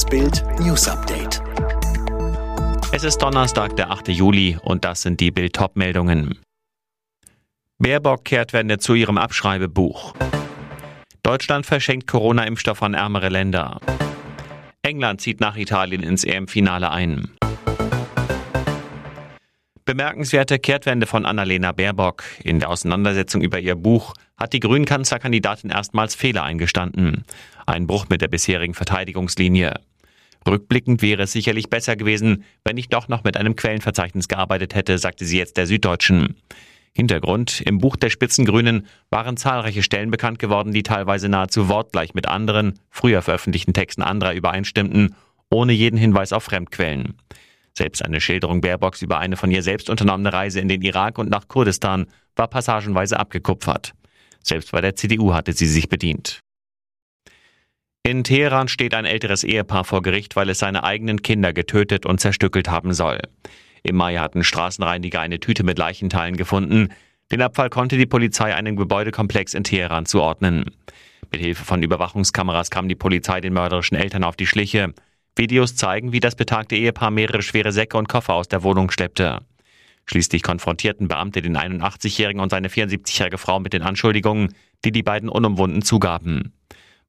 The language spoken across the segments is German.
Das Bild News Update. Es ist Donnerstag, der 8. Juli und das sind die Bild top meldungen Baerbock kehrt Wende zu ihrem Abschreibebuch. Deutschland verschenkt Corona-Impfstoff an ärmere Länder. England zieht nach Italien ins EM-Finale ein. Bemerkenswerte Kehrtwende von Annalena Baerbock. In der Auseinandersetzung über ihr Buch hat die Grünen-Kanzlerkandidatin erstmals Fehler eingestanden. Ein Bruch mit der bisherigen Verteidigungslinie. Rückblickend wäre es sicherlich besser gewesen, wenn ich doch noch mit einem Quellenverzeichnis gearbeitet hätte, sagte sie jetzt der Süddeutschen. Hintergrund, im Buch der Spitzengrünen waren zahlreiche Stellen bekannt geworden, die teilweise nahezu wortgleich mit anderen, früher veröffentlichten Texten anderer übereinstimmten, ohne jeden Hinweis auf Fremdquellen. Selbst eine Schilderung Baerbocks über eine von ihr selbst unternommene Reise in den Irak und nach Kurdistan war passagenweise abgekupfert. Selbst bei der CDU hatte sie sich bedient. In Teheran steht ein älteres Ehepaar vor Gericht, weil es seine eigenen Kinder getötet und zerstückelt haben soll. Im Mai hatten Straßenreiniger eine Tüte mit Leichenteilen gefunden. Den Abfall konnte die Polizei einem Gebäudekomplex in Teheran zuordnen. Mit Hilfe von Überwachungskameras kam die Polizei den mörderischen Eltern auf die Schliche. Videos zeigen, wie das betagte Ehepaar mehrere schwere Säcke und Koffer aus der Wohnung schleppte. Schließlich konfrontierten Beamte den 81-Jährigen und seine 74-jährige Frau mit den Anschuldigungen, die die beiden unumwunden zugaben.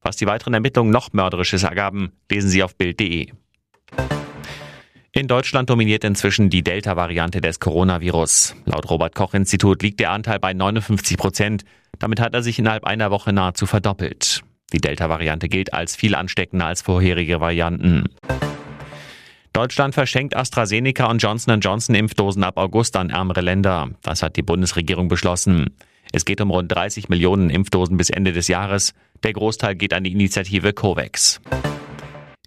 Was die weiteren Ermittlungen noch mörderisches ergaben, lesen Sie auf Bild.de. In Deutschland dominiert inzwischen die Delta-Variante des Coronavirus. Laut Robert Koch Institut liegt der Anteil bei 59 Prozent. Damit hat er sich innerhalb einer Woche nahezu verdoppelt. Die Delta-Variante gilt als viel ansteckender als vorherige Varianten. Deutschland verschenkt AstraZeneca und Johnson Johnson Impfdosen ab August an ärmere Länder. Das hat die Bundesregierung beschlossen. Es geht um rund 30 Millionen Impfdosen bis Ende des Jahres. Der Großteil geht an die Initiative COVAX.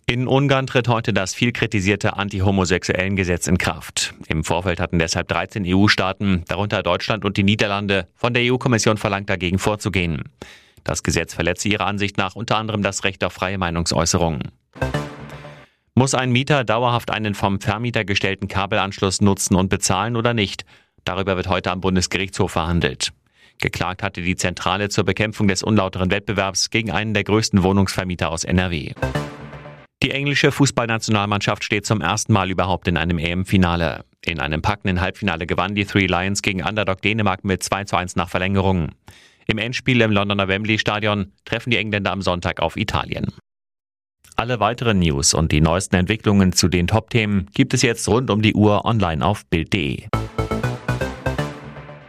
In Ungarn tritt heute das viel kritisierte anti-homosexuellen Gesetz in Kraft. Im Vorfeld hatten deshalb 13 EU-Staaten, darunter Deutschland und die Niederlande, von der EU-Kommission verlangt, dagegen vorzugehen. Das Gesetz verletze ihrer Ansicht nach unter anderem das Recht auf freie Meinungsäußerung. Muss ein Mieter dauerhaft einen vom Vermieter gestellten Kabelanschluss nutzen und bezahlen oder nicht? Darüber wird heute am Bundesgerichtshof verhandelt. Geklagt hatte die Zentrale zur Bekämpfung des unlauteren Wettbewerbs gegen einen der größten Wohnungsvermieter aus NRW. Die englische Fußballnationalmannschaft steht zum ersten Mal überhaupt in einem EM-Finale. In einem packenden Halbfinale gewann die Three Lions gegen Underdog Dänemark mit 2 zu 1 nach Verlängerung. Im Endspiel im Londoner Wembley Stadion treffen die Engländer am Sonntag auf Italien. Alle weiteren News und die neuesten Entwicklungen zu den Top-Themen gibt es jetzt rund um die Uhr online auf Bild.de.